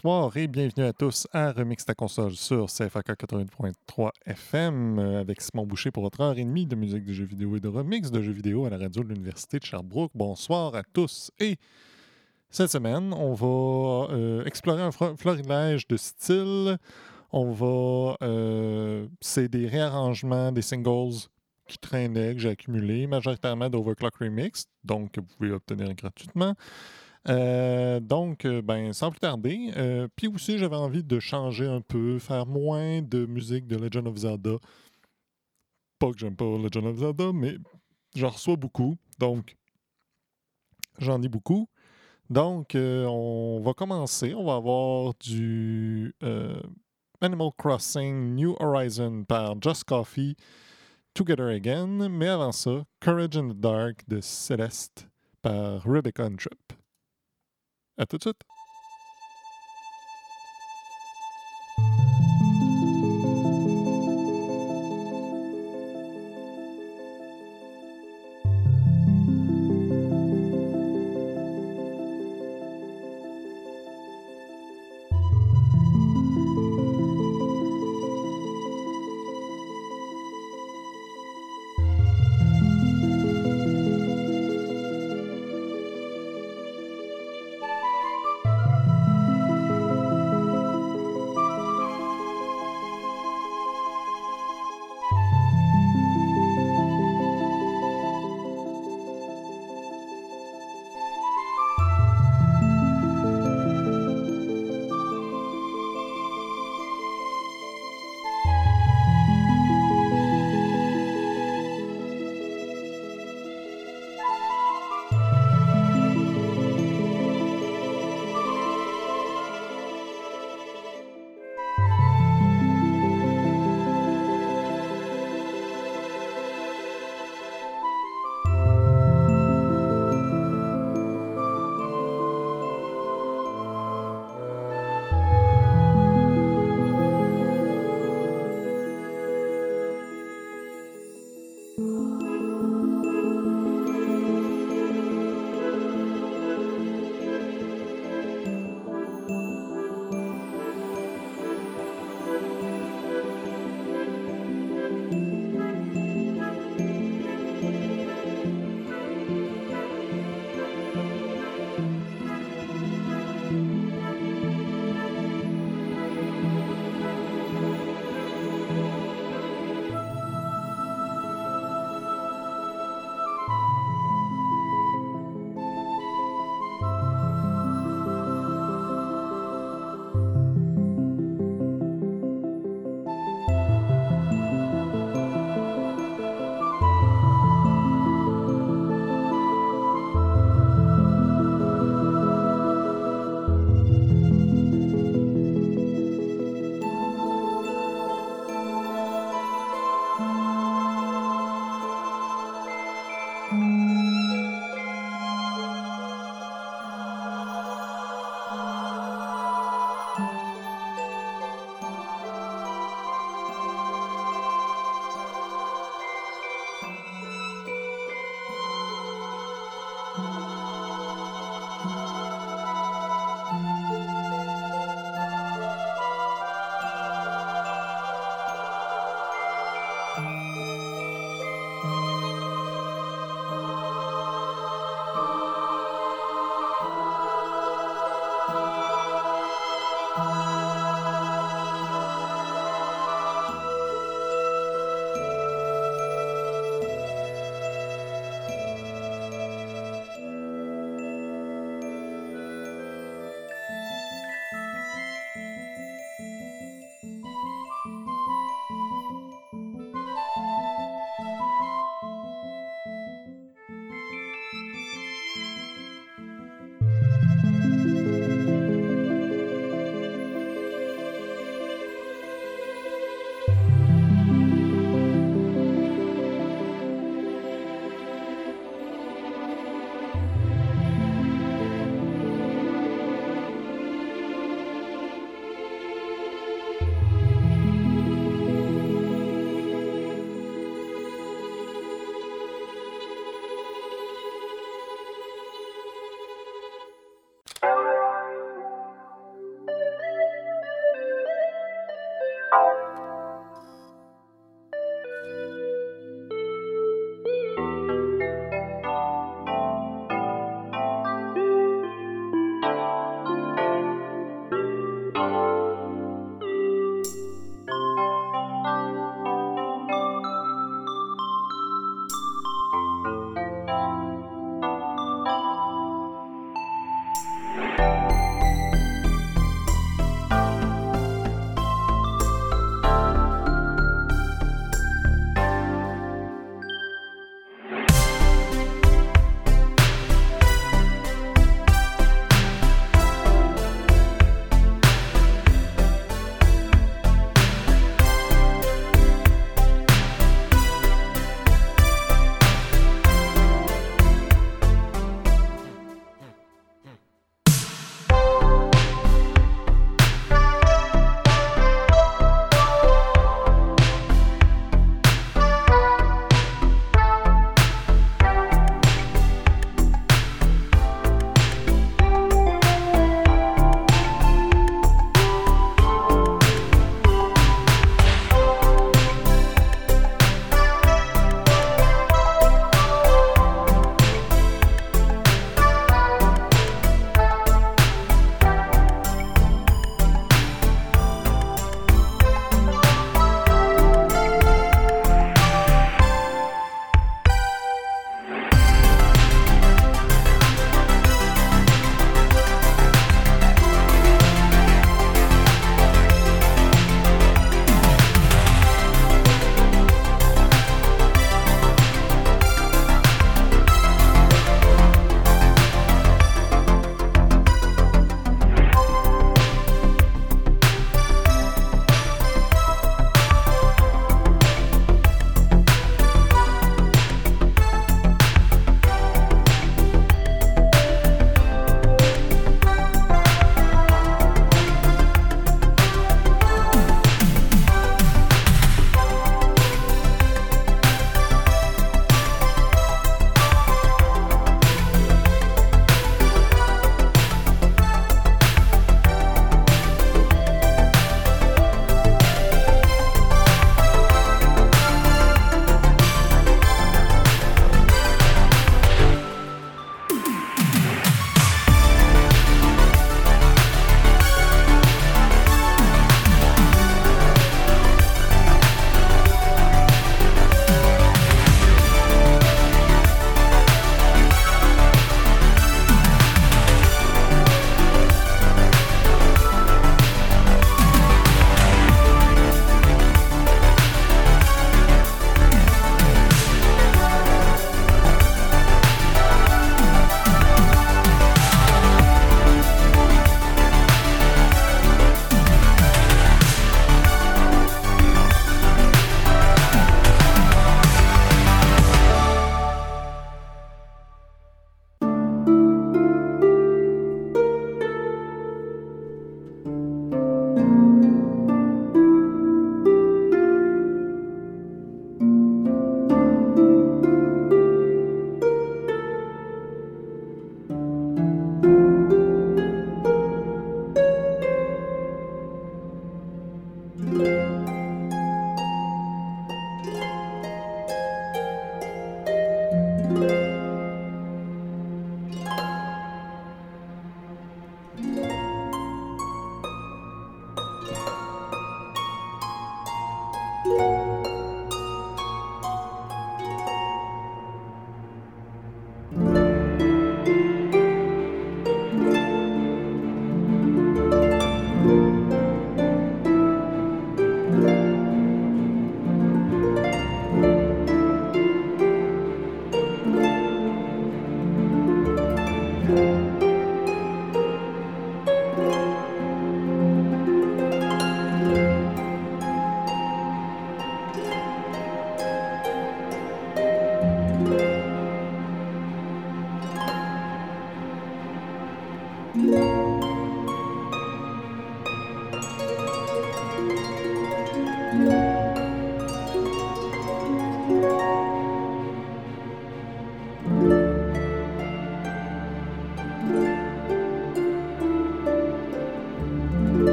Bonsoir et bienvenue à tous à Remix ta console sur CFAK 80.3 FM avec Simon Boucher pour votre heure et demie de musique de jeux vidéo et de remix de jeux vidéo à la radio de l'Université de Sherbrooke. Bonsoir à tous et cette semaine, on va euh, explorer un florilège de styles. On va... euh, C'est des réarrangements des singles qui traînaient, que j'ai accumulés, majoritairement d'Overclock Remix, donc que vous pouvez obtenir gratuitement. Euh, donc, euh, ben, sans plus tarder, euh, puis aussi j'avais envie de changer un peu, faire moins de musique de Legend of Zelda. Pas que j'aime pas Legend of Zelda, mais j'en reçois beaucoup, donc j'en ai beaucoup. Donc, on va commencer. On va avoir du Animal Crossing New Horizon par Just Coffee Together Again. Mais avant ça, Courage in the Dark de Celeste par Rebecca Trip. Et Ettertsett.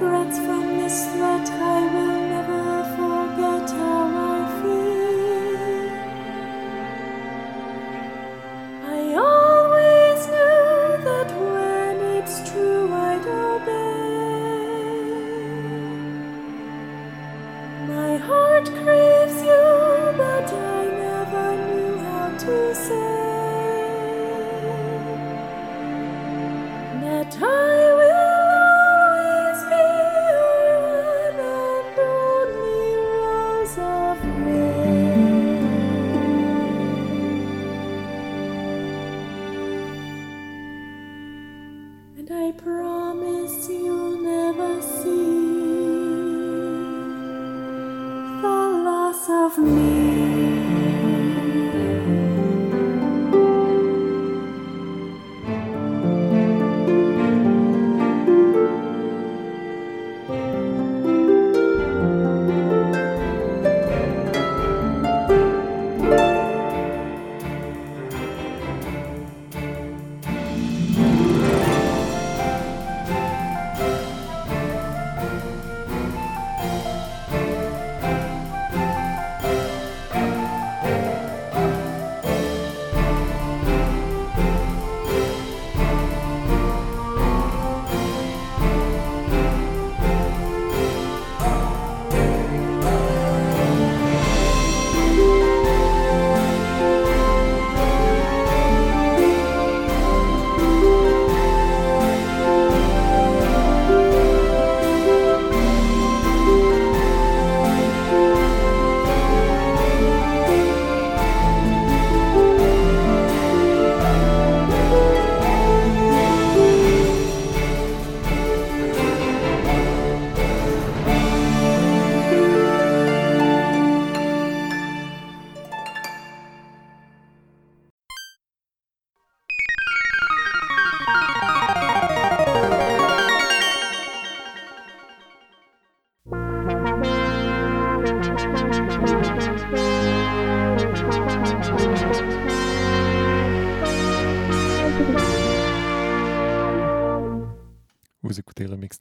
Regrets from this threat. I will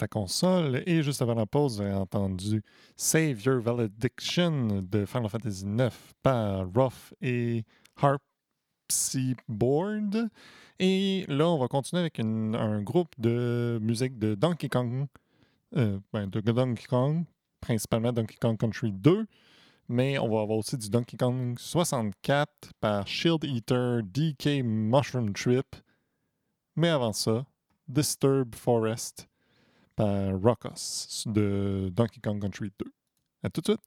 console et juste avant la pause, vous avez entendu Save Your Valediction de Final Fantasy IX par Ruff et Harpsyboard. Et là, on va continuer avec un groupe de musique de Donkey Kong, euh, ben, de Donkey Kong, principalement Donkey Kong Country 2, mais on va avoir aussi du Donkey Kong 64 par Shield Eater DK Mushroom Trip. Mais avant ça, Disturb Forest par Rockos de Donkey Kong Country 2. À tout de suite!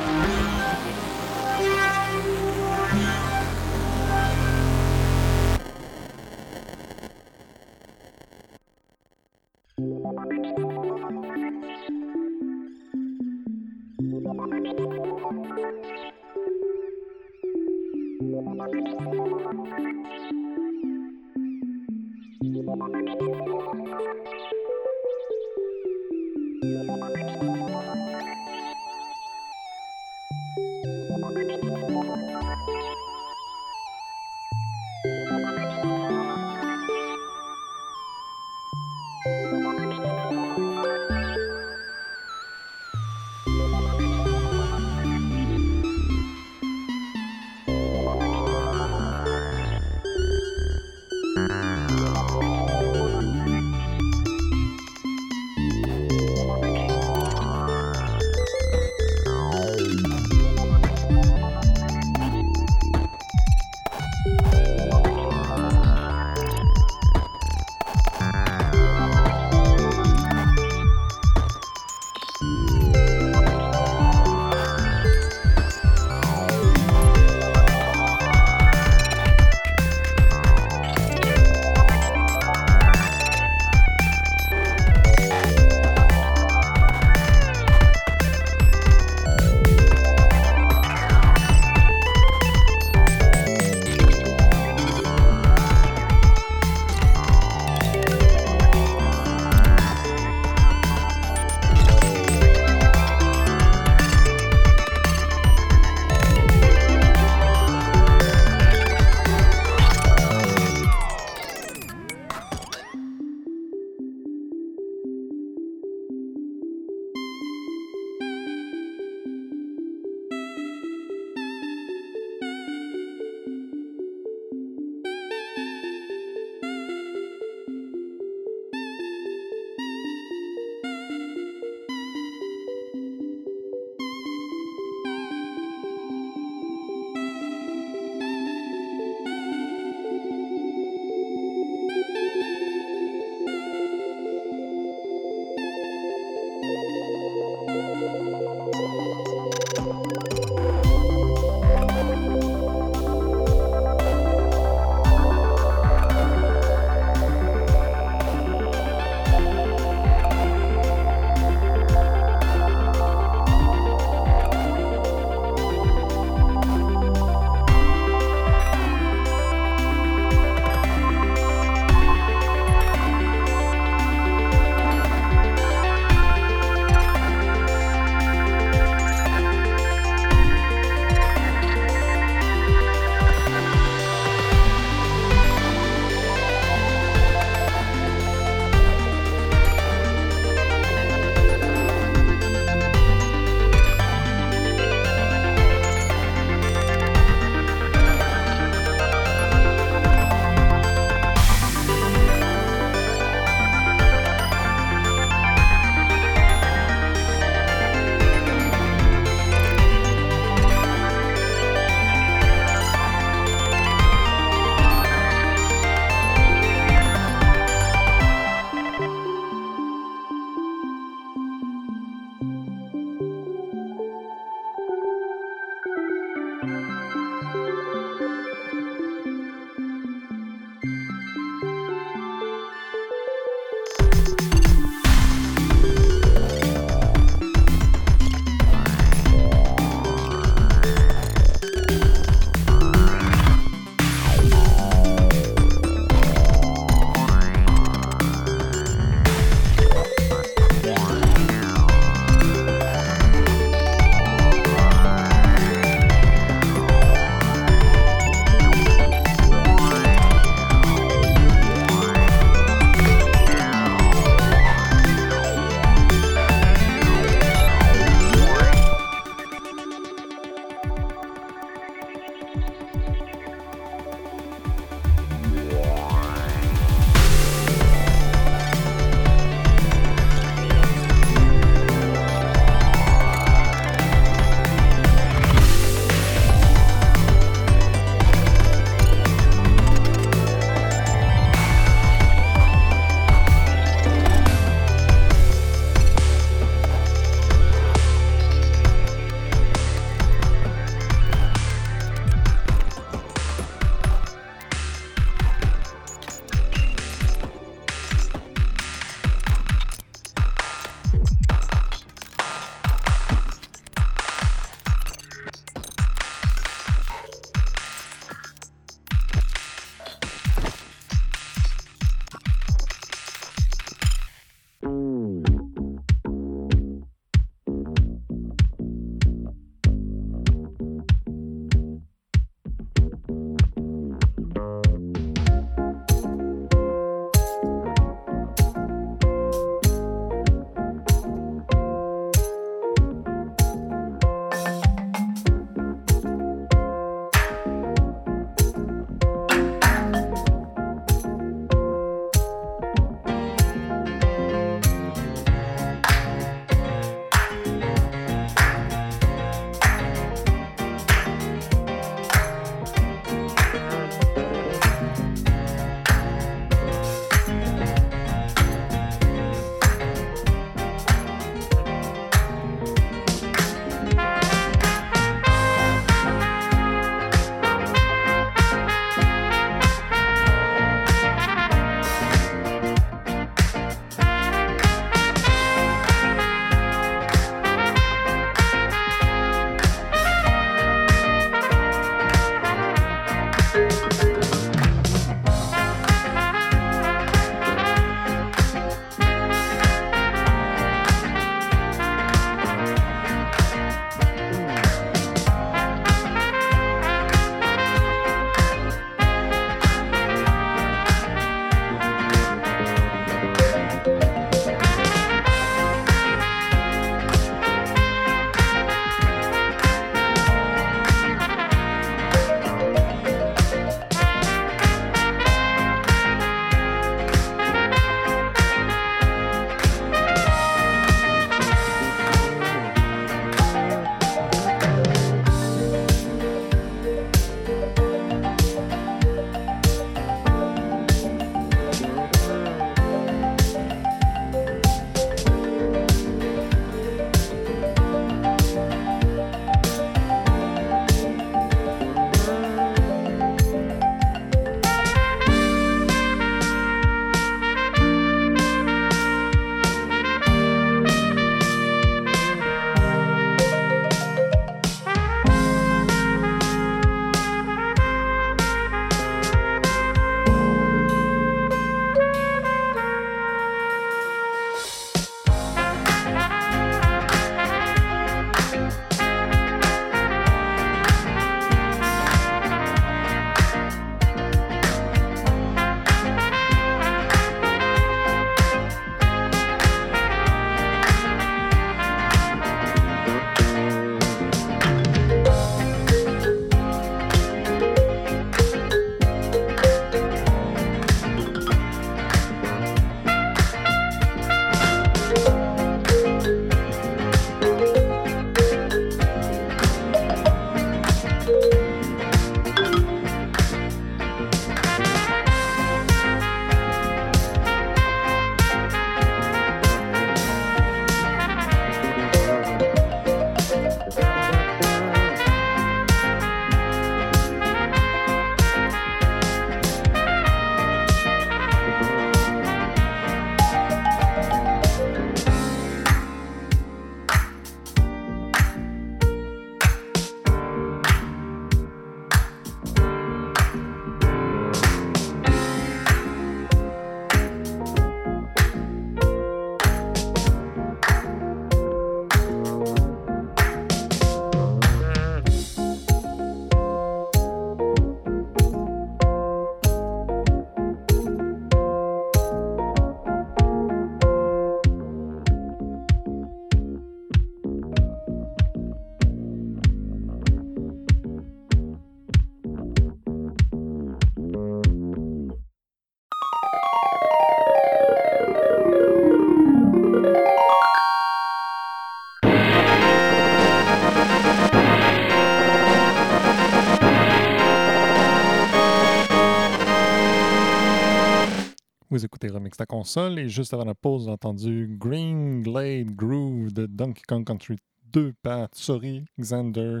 Ta console et juste avant la pause, j'ai entendu Green Glade Groove de Donkey Kong Country 2 par Sorry, Xander,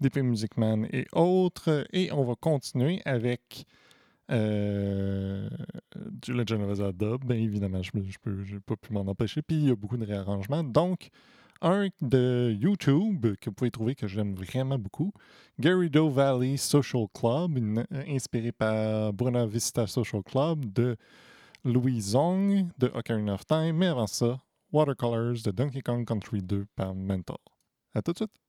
DP Music Man et autres. Et on va continuer avec euh, du Legend of Zelda. Bien évidemment, je n'ai pas pu m'en empêcher. Puis il y a beaucoup de réarrangements. Donc, un de YouTube que vous pouvez trouver que j'aime vraiment beaucoup, Garrido Valley Social Club, inspiré par Buena Vista Social Club de Louis Zong de Ocarina of Time, mais avant ça, Watercolors de Donkey Kong Country 2 par Mental. À tout de suite!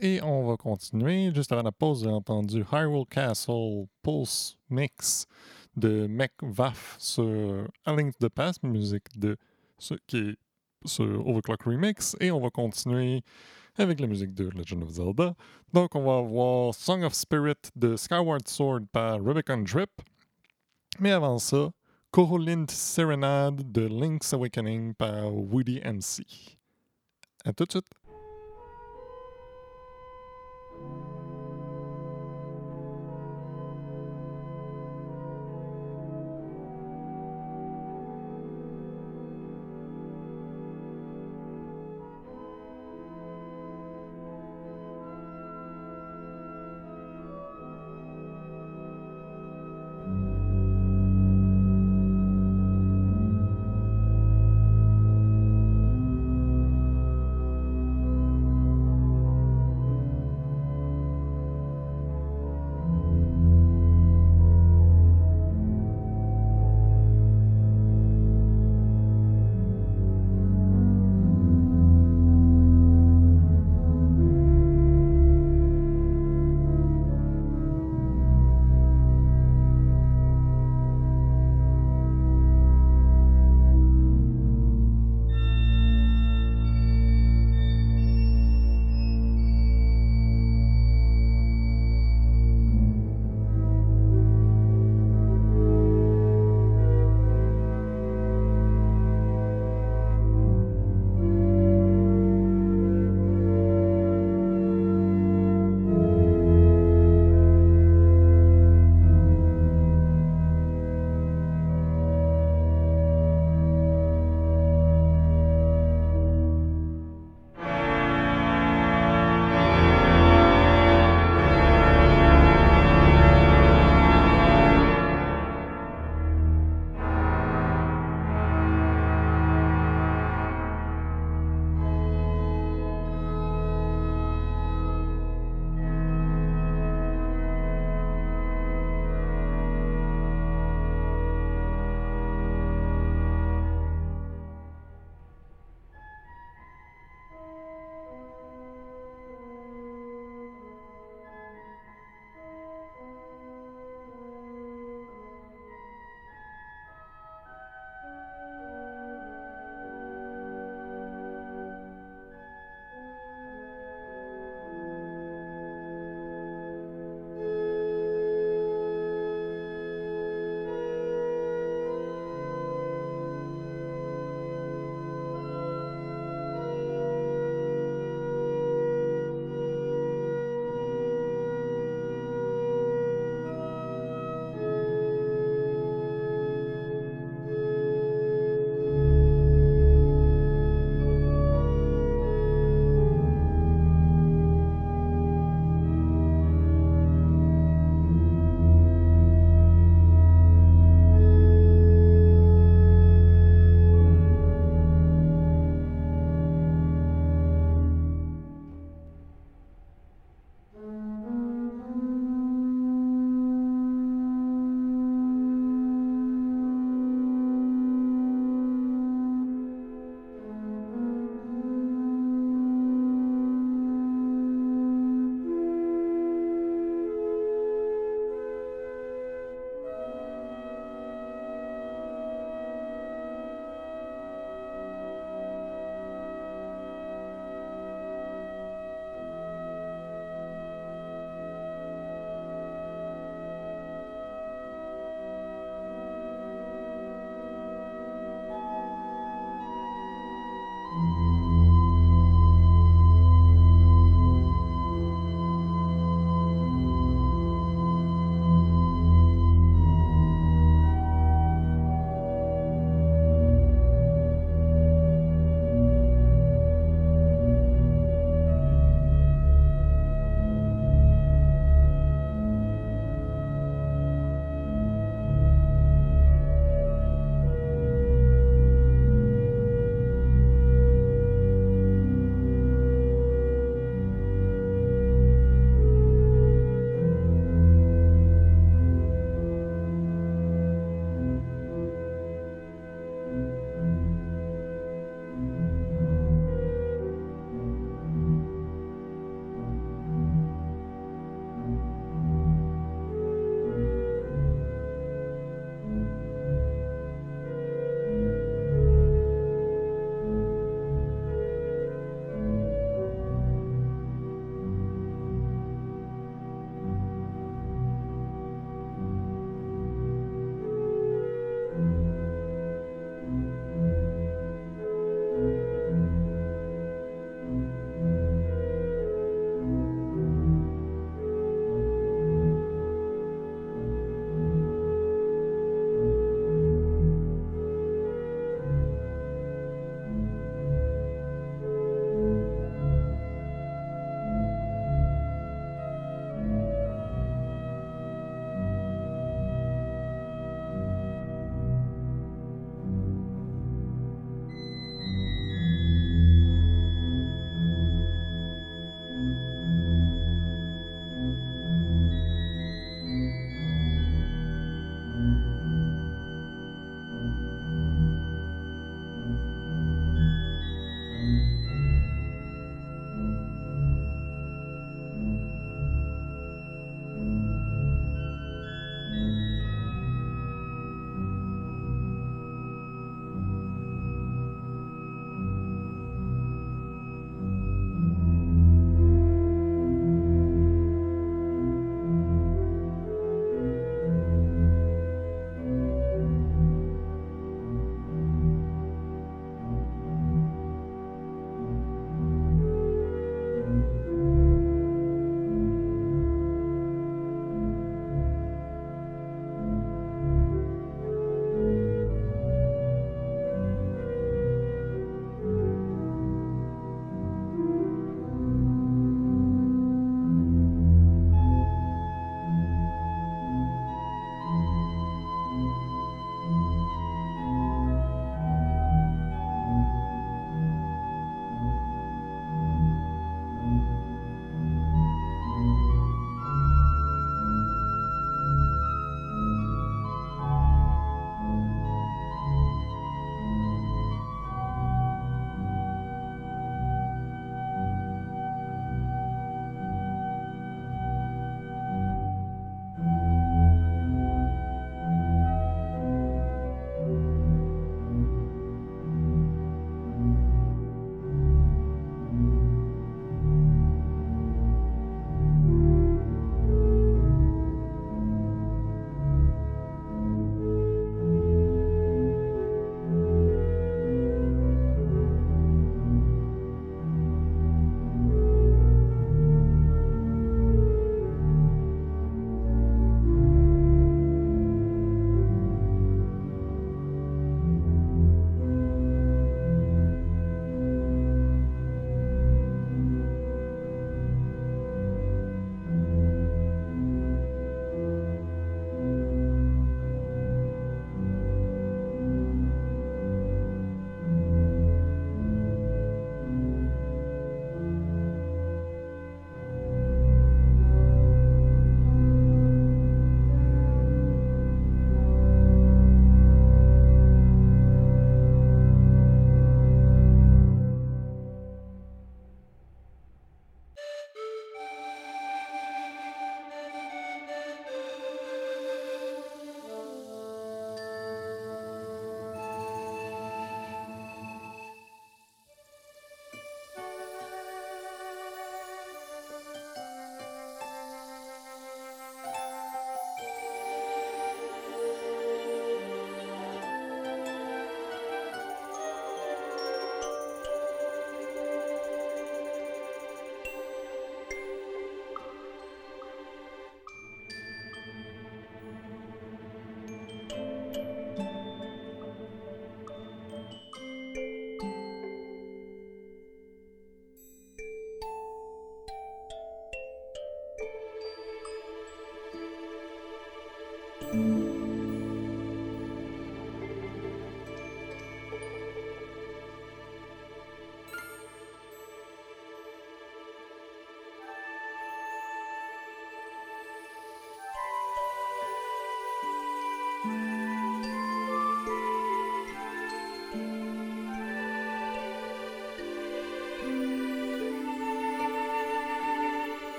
Et on va continuer. Juste avant la pause, j'ai entendu Hyrule Castle Pulse Mix de Mech Vaf sur A Link to the Past, musique de ce qui est sur Overclock Remix. Et on va continuer avec la musique de Legend of Zelda. Donc, on va avoir Song of Spirit de Skyward Sword par Rubicon Drip. Mais avant ça, Corolind Serenade de Link's Awakening par Woody MC. À tout de suite. thank you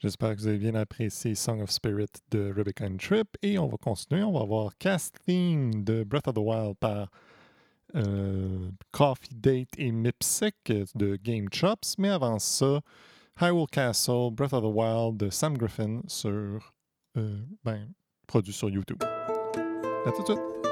J'espère que vous avez bien apprécié Song of Spirit de Rebecca and Trip. Et on va continuer. On va voir Cast Theme de Breath of the Wild par euh, Coffee Date et Mipsec de Game Chops. Mais avant ça, Hyrule Castle, Breath of the Wild de Sam Griffin sur, euh, ben, produit sur YouTube. À tout de suite.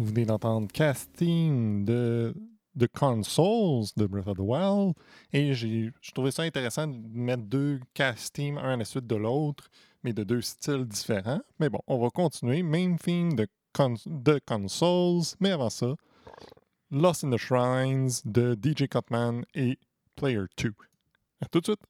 Vous venez d'entendre casting de, de Consoles de Breath of the Wild. Et j'ai je trouvais ça intéressant de mettre deux castings un à la suite de l'autre, mais de deux styles différents. Mais bon, on va continuer. Main theme de, Con- de Consoles, mais avant ça, Lost in the Shrines de DJ Cutman et Player 2. À tout de suite.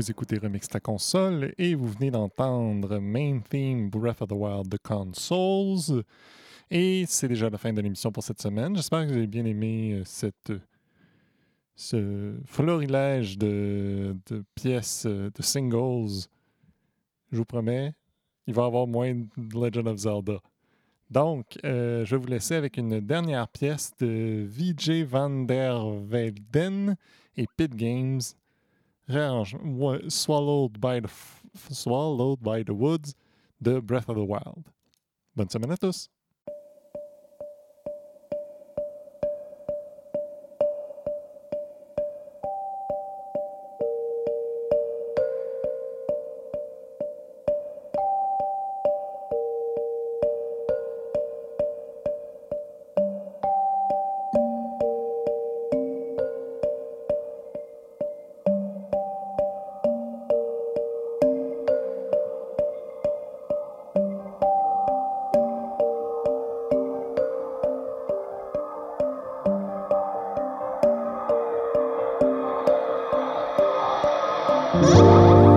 Vous écoutez Remix ta console et vous venez d'entendre Main Theme Breath of the Wild de Consoles. Et c'est déjà la fin de l'émission pour cette semaine. J'espère que vous avez bien aimé euh, cette, ce florilège de, de pièces, euh, de singles. Je vous promets, il va y avoir moins de Legend of Zelda. Donc, euh, je vais vous laisser avec une dernière pièce de VJ Van der Velden et Pit Games, wa- Swallowed by, the F- Swallowed by the Woods de Breath of the Wild. Bonne semaine à tous! Música